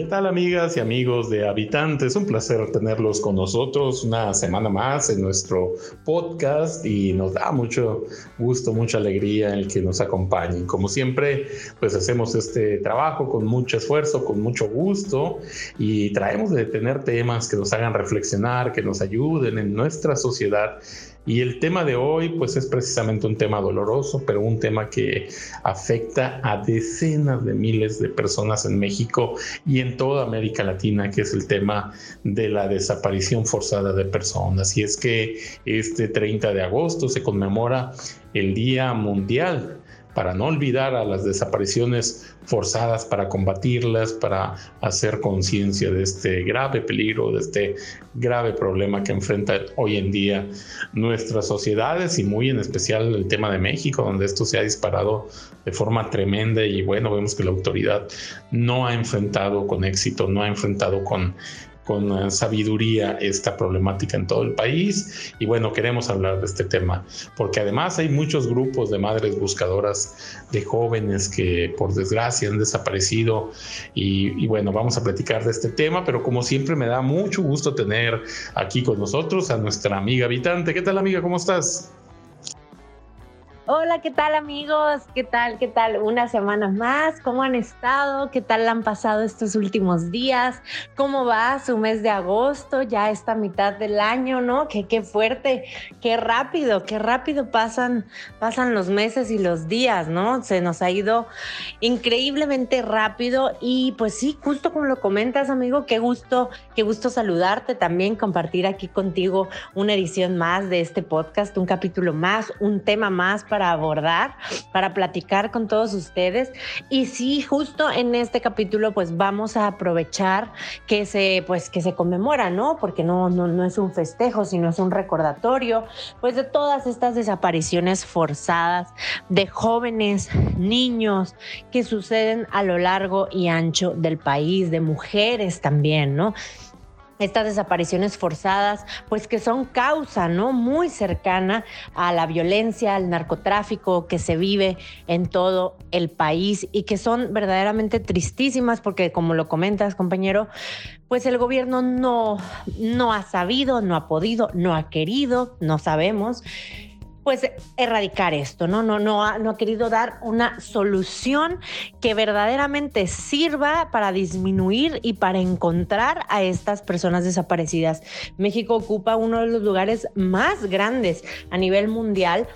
¿Qué tal amigas y amigos de Habitantes? Un placer tenerlos con nosotros una semana más en nuestro podcast y nos da mucho gusto, mucha alegría el que nos acompañen. Como siempre, pues hacemos este trabajo con mucho esfuerzo, con mucho gusto y traemos de tener temas que nos hagan reflexionar, que nos ayuden en nuestra sociedad y el tema de hoy, pues es precisamente un tema doloroso, pero un tema que afecta a decenas de miles de personas en México y en toda América Latina, que es el tema de la desaparición forzada de personas. Y es que este 30 de agosto se conmemora el Día Mundial para no olvidar a las desapariciones forzadas, para combatirlas, para hacer conciencia de este grave peligro, de este grave problema que enfrenta hoy en día nuestras sociedades y muy en especial el tema de México, donde esto se ha disparado de forma tremenda y bueno, vemos que la autoridad no ha enfrentado con éxito, no ha enfrentado con con sabiduría esta problemática en todo el país y bueno, queremos hablar de este tema porque además hay muchos grupos de madres buscadoras de jóvenes que por desgracia han desaparecido y, bueno, vamos a platicar de este tema, pero como siempre me da mucho gusto tener aquí con nosotros a nuestra amiga habitante. ¿Qué tal amiga? ¿Cómo estás? Hola, ¿qué tal amigos? ¿Qué tal? ¿Qué tal? Una semana más. ¿Cómo han estado? ¿Qué tal han pasado estos últimos días? ¿Cómo va su mes de agosto? Ya esta mitad del año, ¿no? Qué, qué fuerte, qué rápido, qué rápido pasan, pasan los meses y los días, ¿no? Se nos ha ido increíblemente rápido y pues sí, justo como lo comentas, amigo, qué gusto, qué gusto saludarte también, compartir aquí contigo una edición más de este podcast, un capítulo más, un tema más para para abordar, para platicar con todos ustedes. Y sí, justo en este capítulo, pues vamos a aprovechar que se, pues, que se conmemora, ¿no? Porque no, no, no es un festejo, sino es un recordatorio, pues, de todas estas desapariciones forzadas de jóvenes, niños, que suceden a lo largo y ancho del país, de mujeres también, ¿no? Estas desapariciones forzadas, pues que son causa, ¿no? Muy cercana a la violencia, al narcotráfico que se vive en todo el país y que son verdaderamente tristísimas porque, como lo comentas, compañero, pues el gobierno no, no ha sabido, no ha podido, no ha querido, no sabemos pues erradicar esto, ¿no? No, no, ha, no ha querido dar una solución que verdaderamente sirva para disminuir y para encontrar a estas personas desaparecidas. México ocupa uno de los lugares más grandes a nivel mundial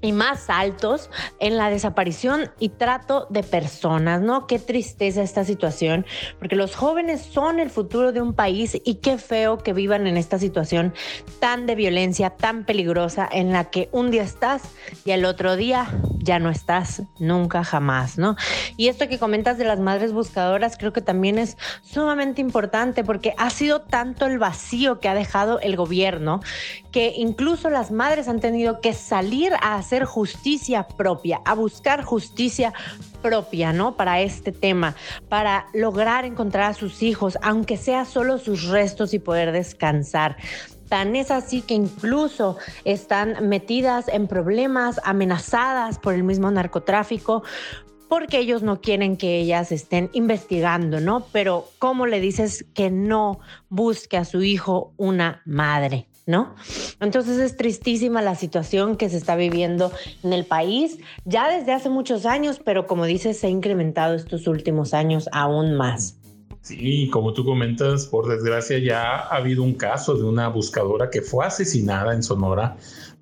y más altos en la desaparición y trato de personas, ¿no? Qué tristeza esta situación, porque los jóvenes son el futuro de un país y qué feo que vivan en esta situación tan de violencia, tan peligrosa, en la que un día estás y el otro día ya no estás, nunca jamás, ¿no? Y esto que comentas de las madres buscadoras creo que también es sumamente importante porque ha sido tanto el vacío que ha dejado el gobierno incluso las madres han tenido que salir a hacer justicia propia, a buscar justicia propia, ¿no? Para este tema, para lograr encontrar a sus hijos, aunque sea solo sus restos y poder descansar. Tan es así que incluso están metidas en problemas, amenazadas por el mismo narcotráfico, porque ellos no quieren que ellas estén investigando, ¿no? Pero ¿cómo le dices que no busque a su hijo una madre? ¿No? Entonces es tristísima la situación que se está viviendo en el país ya desde hace muchos años, pero como dices, se ha incrementado estos últimos años aún más. Sí, como tú comentas, por desgracia ya ha habido un caso de una buscadora que fue asesinada en Sonora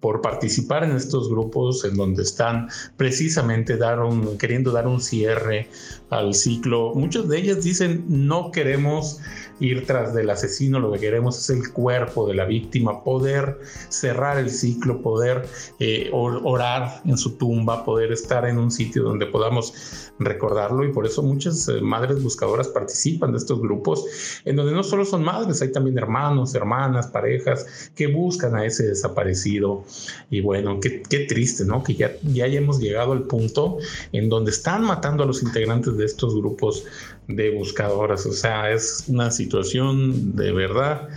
por participar en estos grupos en donde están precisamente dar queriendo dar un cierre al ciclo. Muchas de ellas dicen no queremos ir tras del asesino, lo que queremos es el cuerpo de la víctima, poder cerrar el ciclo, poder eh, orar en su tumba, poder estar en un sitio donde podamos recordarlo y por eso muchas eh, madres buscadoras participan de estos grupos en donde no solo son madres, hay también hermanos, hermanas, parejas que buscan a ese desaparecido y bueno, qué, qué triste, ¿no? Que ya, ya hayamos llegado al punto en donde están matando a los integrantes de estos grupos de buscadoras, o sea, es una situación de verdad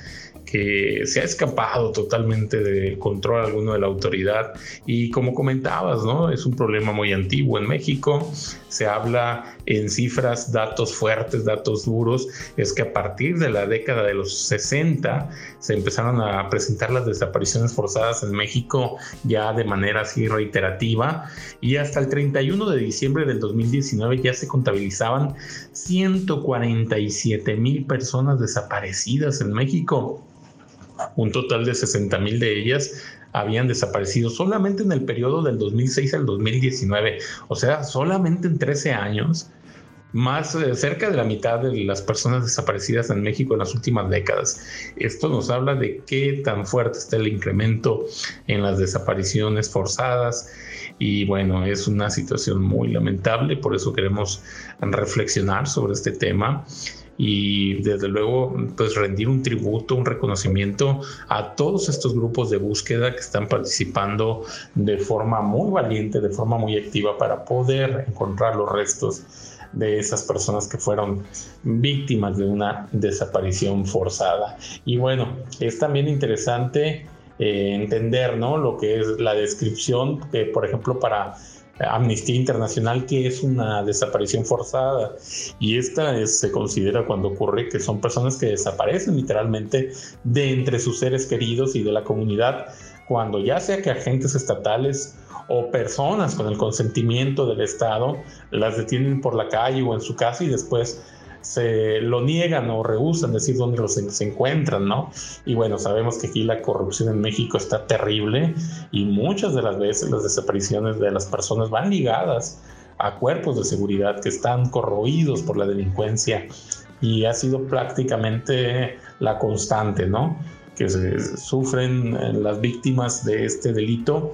que se ha escapado totalmente del control alguno de la autoridad y como comentabas, ¿no? Es un problema muy antiguo en México, se habla en cifras, datos fuertes, datos duros, es que a partir de la década de los 60 se empezaron a presentar las desapariciones forzadas en México ya de manera así reiterativa y hasta el 31 de diciembre del 2019 ya se contabilizaban 147 mil personas desaparecidas en México. Un total de 60 mil de ellas habían desaparecido solamente en el periodo del 2006 al 2019, o sea, solamente en 13 años, más eh, cerca de la mitad de las personas desaparecidas en México en las últimas décadas. Esto nos habla de qué tan fuerte está el incremento en las desapariciones forzadas y bueno, es una situación muy lamentable, por eso queremos reflexionar sobre este tema y desde luego pues rendir un tributo, un reconocimiento a todos estos grupos de búsqueda que están participando de forma muy valiente, de forma muy activa para poder encontrar los restos de esas personas que fueron víctimas de una desaparición forzada. Y bueno, es también interesante eh, entender ¿no? lo que es la descripción, que por ejemplo para Amnistía Internacional que es una desaparición forzada y esta se considera cuando ocurre que son personas que desaparecen literalmente de entre sus seres queridos y de la comunidad cuando ya sea que agentes estatales o personas con el consentimiento del Estado las detienen por la calle o en su casa y después se lo niegan o rehusan decir dónde los se encuentran, ¿no? Y bueno, sabemos que aquí la corrupción en México está terrible y muchas de las veces las desapariciones de las personas van ligadas a cuerpos de seguridad que están corroídos por la delincuencia y ha sido prácticamente la constante, ¿no? Que se sufren eh, las víctimas de este delito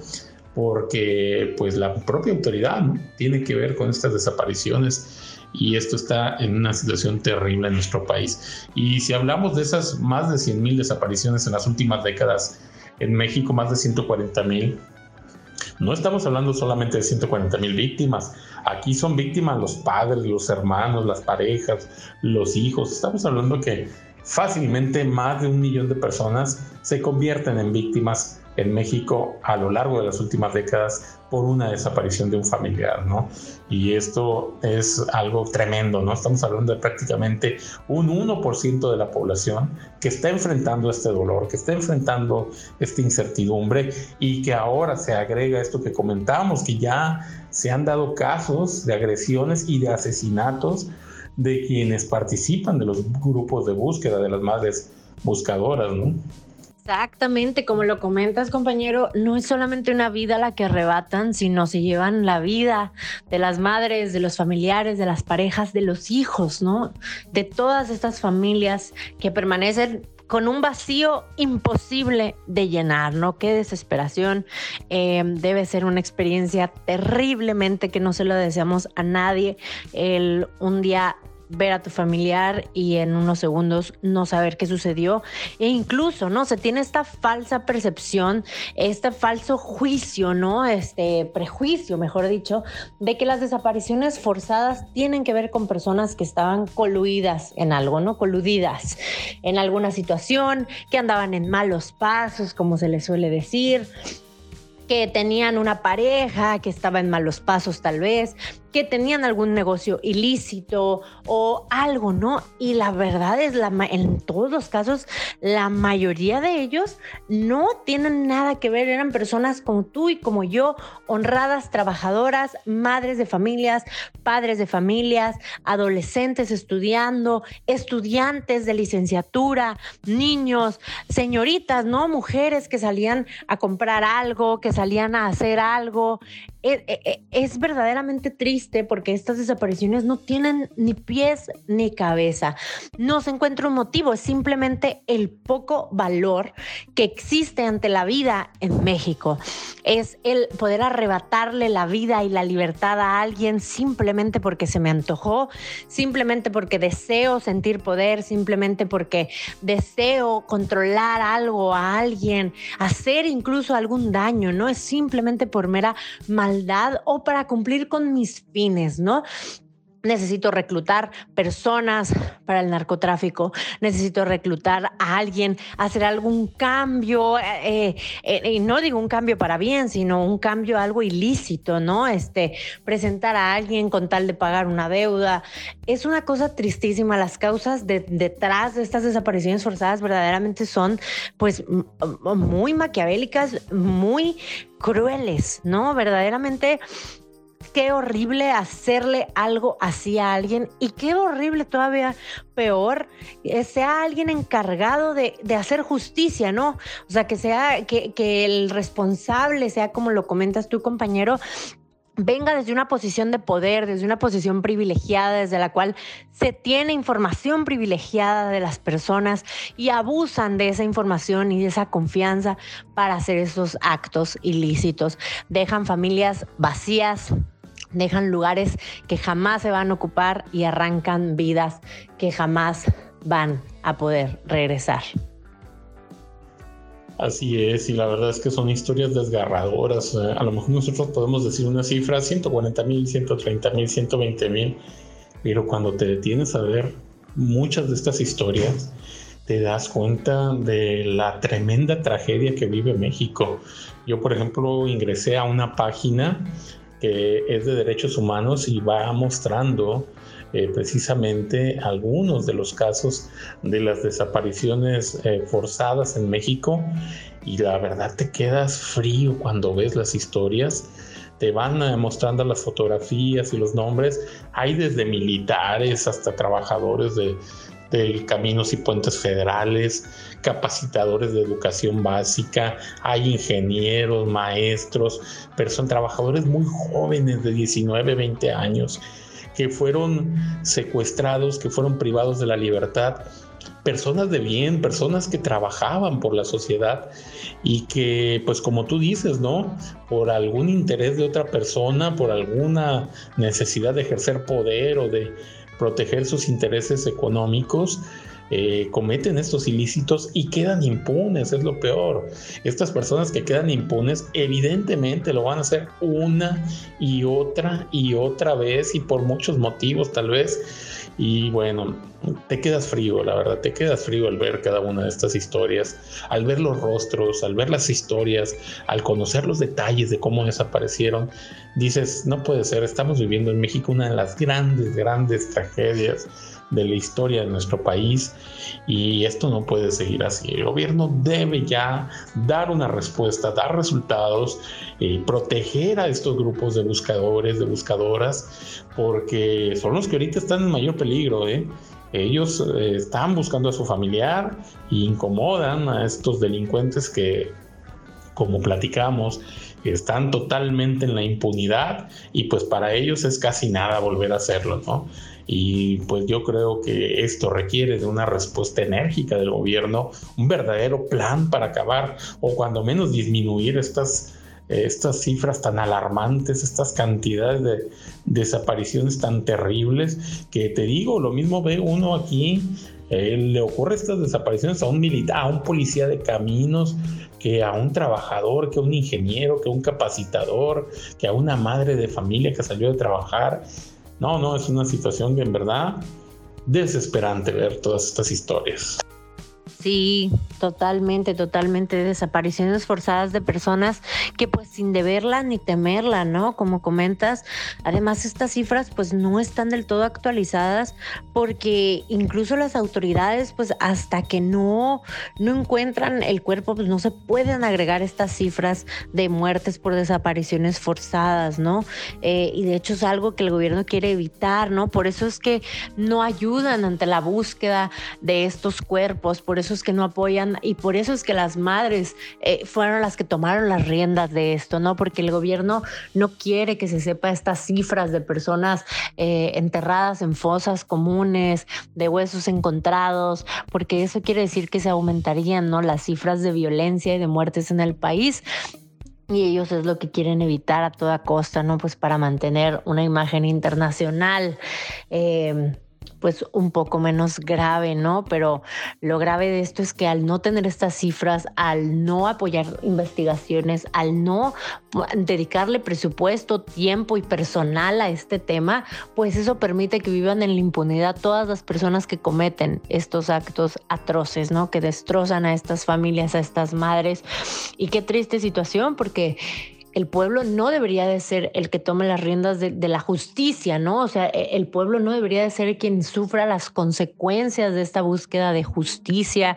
porque pues la propia autoridad ¿no? tiene que ver con estas desapariciones y esto está en una situación terrible en nuestro país. Y si hablamos de esas más de 100 mil desapariciones en las últimas décadas, en México más de 140 mil, no estamos hablando solamente de 140 mil víctimas, aquí son víctimas los padres, los hermanos, las parejas, los hijos, estamos hablando que fácilmente más de un millón de personas se convierten en víctimas en México a lo largo de las últimas décadas por una desaparición de un familiar, ¿no? Y esto es algo tremendo, ¿no? Estamos hablando de prácticamente un 1% de la población que está enfrentando este dolor, que está enfrentando esta incertidumbre y que ahora se agrega esto que comentamos, que ya se han dado casos de agresiones y de asesinatos de quienes participan de los grupos de búsqueda de las madres buscadoras, ¿no? Exactamente, como lo comentas, compañero, no es solamente una vida la que arrebatan, sino se llevan la vida de las madres, de los familiares, de las parejas, de los hijos, ¿no? De todas estas familias que permanecen con un vacío imposible de llenar, ¿no? Qué desesperación. Eh, debe ser una experiencia terriblemente que no se lo deseamos a nadie. El un día ver a tu familiar y en unos segundos no saber qué sucedió. E incluso, ¿no? Se tiene esta falsa percepción, este falso juicio, ¿no? Este prejuicio, mejor dicho, de que las desapariciones forzadas tienen que ver con personas que estaban coluidas en algo, ¿no? Coludidas en alguna situación, que andaban en malos pasos, como se les suele decir que tenían una pareja que estaba en malos pasos tal vez, que tenían algún negocio ilícito o algo, ¿no? Y la verdad es, la, en todos los casos, la mayoría de ellos no tienen nada que ver, eran personas como tú y como yo, honradas, trabajadoras, madres de familias, padres de familias, adolescentes estudiando, estudiantes de licenciatura, niños, señoritas, ¿no? Mujeres que salían a comprar algo, que salían a hacer algo, e, e, es, verdaderamente triste porque estas desapariciones no tienen ni pies ni cabeza. No se encuentra un motivo, es simplemente el poco valor que existe ante la vida en México. Es el poder arrebatarle la vida y la libertad a alguien simplemente porque se me antojó, simplemente porque deseo sentir poder, simplemente porque deseo controlar algo a alguien, hacer incluso algún daño, no es simplemente por mera maldad o para cumplir con mis fines, ¿no? Necesito reclutar personas para el narcotráfico, necesito reclutar a alguien, hacer algún cambio, eh, eh, y no digo un cambio para bien, sino un cambio algo ilícito, ¿no? Este, presentar a alguien con tal de pagar una deuda. Es una cosa tristísima. Las causas detrás de estas desapariciones forzadas verdaderamente son, pues, muy maquiavélicas, muy crueles, ¿no? Verdaderamente qué horrible hacerle algo así a alguien y qué horrible todavía peor sea alguien encargado de, hacer justicia, ¿no? O sea, que sea, que el responsable sea como lo comentas tú, compañero, venga desde una posición de poder, desde una posición privilegiada, desde la cual se tiene información privilegiada de las personas y abusan de esa información y de esa confianza para hacer esos actos ilícitos. Dejan familias vacías, dejan lugares que jamás se van a ocupar y arrancan vidas que jamás van a poder regresar. Así es, y la verdad es que son historias desgarradoras. Eh, a lo mejor nosotros podemos decir una cifra, 140 mil, 130 mil, 120 mil, pero cuando te detienes a ver muchas de estas historias, te das cuenta de la tremenda tragedia que vive México. Yo, por ejemplo, ingresé a una página es de derechos humanos y va mostrando eh, precisamente algunos de los casos de las desapariciones eh, forzadas en México y la verdad te quedas frío cuando ves las historias te van eh, mostrando las fotografías y los nombres. Hay desde militares hasta trabajadores de, de caminos y puentes federales, capacitadores de educación básica, hay ingenieros, maestros, son trabajadores muy jóvenes de 19, 20 años que fueron secuestrados, que fueron privados de la libertad, personas de bien, personas que trabajaban por la sociedad y que, pues como tú dices, ¿no? Por algún interés de otra persona, por alguna necesidad de ejercer poder o de proteger sus intereses económicos, eh, cometen estos ilícitos y quedan impunes, es lo peor. Estas personas que quedan impunes evidentemente lo van a hacer una y otra y otra vez y por muchos motivos tal vez. Y bueno, te quedas frío, la verdad, te quedas frío al ver cada una de estas historias, al ver los rostros, al ver las historias, al conocer los detalles de cómo desaparecieron. Dices, no puede ser, estamos viviendo en México una de las grandes, grandes tragedias de la historia de nuestro país y esto no puede seguir así. El gobierno debe ya dar una respuesta, dar resultados, y proteger a estos grupos de buscadores, de buscadoras, porque son los que ahorita están en mayor peligro. ¿eh? Ellos eh, están buscando a su familiar e incomodan a estos delincuentes que, como platicamos, están totalmente en la impunidad y pues para ellos es casi nada volver a hacerlo, ¿no? Y pues yo creo que esto requiere de una respuesta enérgica del gobierno, un verdadero plan para acabar o cuando menos disminuir estas, estas cifras tan alarmantes, estas cantidades de desapariciones tan terribles, que te digo, lo mismo ve uno aquí, eh, le ocurre estas desapariciones a un militar, a un policía de caminos, que a un trabajador, que a un ingeniero, que a un capacitador, que a una madre de familia que salió de trabajar. No, no, es una situación que en verdad desesperante ver todas estas historias. Sí, totalmente, totalmente. Desapariciones forzadas de personas que pues sin deberla ni temerla, ¿no? Como comentas, además estas cifras pues no están del todo actualizadas porque incluso las autoridades pues hasta que no, no encuentran el cuerpo pues no se pueden agregar estas cifras de muertes por desapariciones forzadas, ¿no? Eh, y de hecho es algo que el gobierno quiere evitar, ¿no? Por eso es que no ayudan ante la búsqueda de estos cuerpos, por eso que no apoyan y por eso es que las madres eh, fueron las que tomaron las riendas de esto, ¿no? Porque el gobierno no quiere que se sepa estas cifras de personas eh, enterradas en fosas comunes, de huesos encontrados, porque eso quiere decir que se aumentarían, ¿no? Las cifras de violencia y de muertes en el país. Y ellos es lo que quieren evitar a toda costa, ¿no? Pues para mantener una imagen internacional. Eh, pues un poco menos grave, ¿no? Pero lo grave de esto es que al no tener estas cifras, al no apoyar investigaciones, al no dedicarle presupuesto, tiempo y personal a este tema, pues eso permite que vivan en la impunidad todas las personas que cometen estos actos atroces, ¿no? Que destrozan a estas familias, a estas madres. Y qué triste situación, porque el pueblo no debería de ser el que tome las riendas de, la justicia, ¿no? O sea, e, el pueblo no debería de ser quien sufra las consecuencias de esta búsqueda de justicia,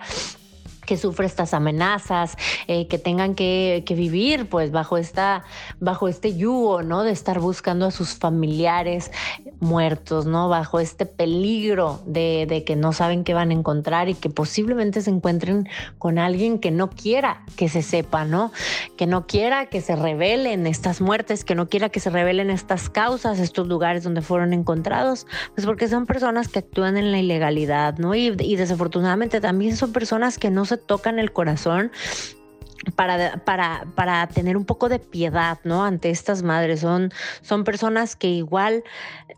que sufre estas amenazas, eh, que tengan que, vivir pues bajo, esta, bajo este yugo, ¿no? De estar buscando a sus familiares muertos, ¿no? Bajo este peligro de, de que no saben qué van a encontrar y que posiblemente se encuentren con alguien que no quiera que se sepa, ¿no? Que no quiera que se revelen estas muertes, que no quiera que se revelen estas causas, estos lugares donde fueron encontrados, pues porque son personas que actúan en la ilegalidad, ¿no? Y, y desafortunadamente también son personas que no se tocan el corazón para, para, para, tener un poco de piedad, ¿no? Ante estas madres. Son, son personas que igual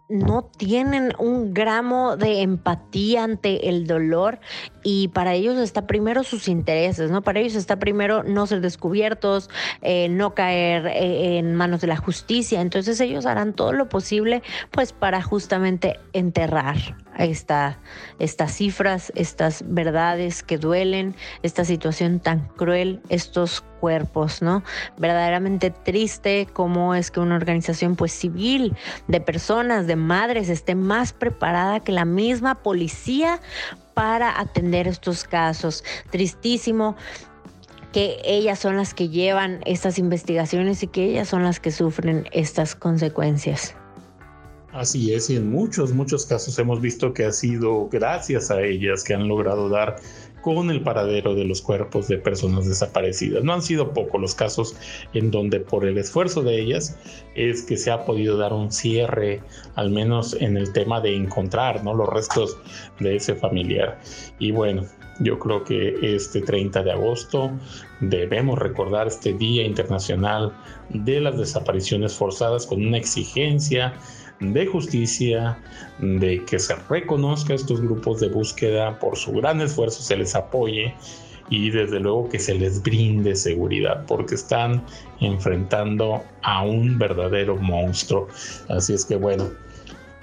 no tienen un gramo de empatía ante el dolor y para ellos está primero sus intereses, ¿no? Para ellos está primero no ser descubiertos, eh, no caer eh, en manos de la justicia. Entonces ellos harán todo lo posible, pues, para justamente enterrar esta, estas cifras, estas verdades que duelen, esta situación tan cruel, estos cuerpos, ¿no? Verdaderamente triste cómo es que una organización pues civil de personas, de madres, esté más preparada que la misma policía para atender estos casos. Tristísimo que ellas son las que llevan estas investigaciones y que ellas son las que sufren estas consecuencias. Así es, y en muchos, muchos casos hemos visto que ha sido gracias a ellas que han logrado dar con el paradero de los cuerpos de personas desaparecidas. No han sido pocos los casos en donde por el esfuerzo de ellas es que se ha podido dar un cierre, al menos en el tema de encontrar ¿no? los restos de ese familiar. Y bueno, yo creo que este 30 de agosto debemos recordar este Día Internacional de las Desapariciones Forzadas con una exigencia de justicia, de que se reconozca a estos grupos de búsqueda por su gran esfuerzo, se les apoye y desde luego que se les brinde seguridad porque están enfrentando a un verdadero monstruo. Así es que bueno,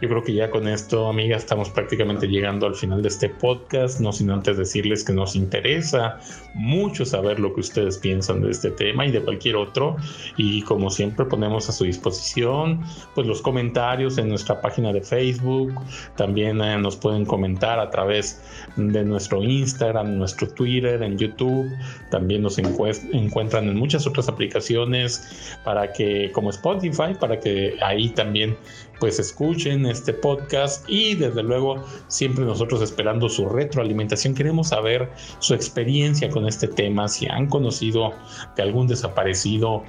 yo creo que ya con esto, amiga, estamos prácticamente llegando al final de este podcast, no sin antes decirles que nos interesa mucho saber lo que ustedes piensan de este tema y de cualquier otro. Y como siempre ponemos a su disposición pues los comentarios en nuestra página de Facebook, también eh, nos pueden comentar a través de nuestro Instagram, nuestro Twitter, en YouTube, también nos encuentran en muchas otras aplicaciones para que como Spotify, para que ahí también pues escuchen este podcast y desde luego siempre nosotros esperando su retroalimentación. Queremos saber su experiencia con este tema, si han conocido de algún desaparecido.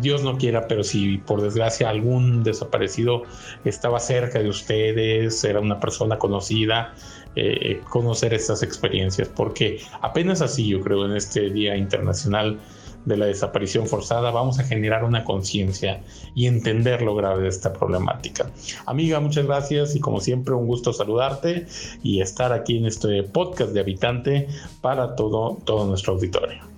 Dios no quiera, pero si por desgracia algún desaparecido estaba cerca de ustedes, era una persona conocida, eh, conocer estas experiencias, porque apenas así yo creo en este Día Internacional de la desaparición forzada, vamos a generar una conciencia y entender lo grave de esta problemática. Amiga, muchas gracias y como siempre un gusto saludarte y estar aquí en este podcast de Habitante para todo, todo nuestro auditorio.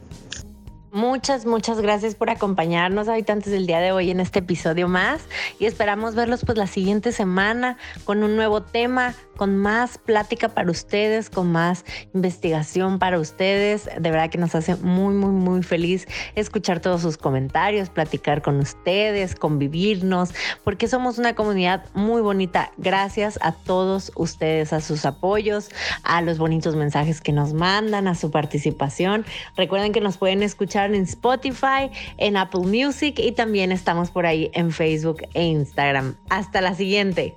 Muchas, muchas gracias por acompañarnos, habitantes del día de hoy, en este episodio más. Y esperamos verlos pues la siguiente semana con un nuevo tema, con más plática para ustedes, con más investigación para ustedes. De verdad que nos hace muy, muy, muy feliz escuchar todos sus comentarios, platicar con ustedes, convivirnos, porque somos una comunidad muy bonita. Gracias a todos ustedes, a sus apoyos, a los bonitos mensajes que nos mandan, a su participación. Recuerden que nos pueden escuchar en Spotify, en Apple Music y también estamos por ahí en Facebook e Instagram. Hasta la siguiente.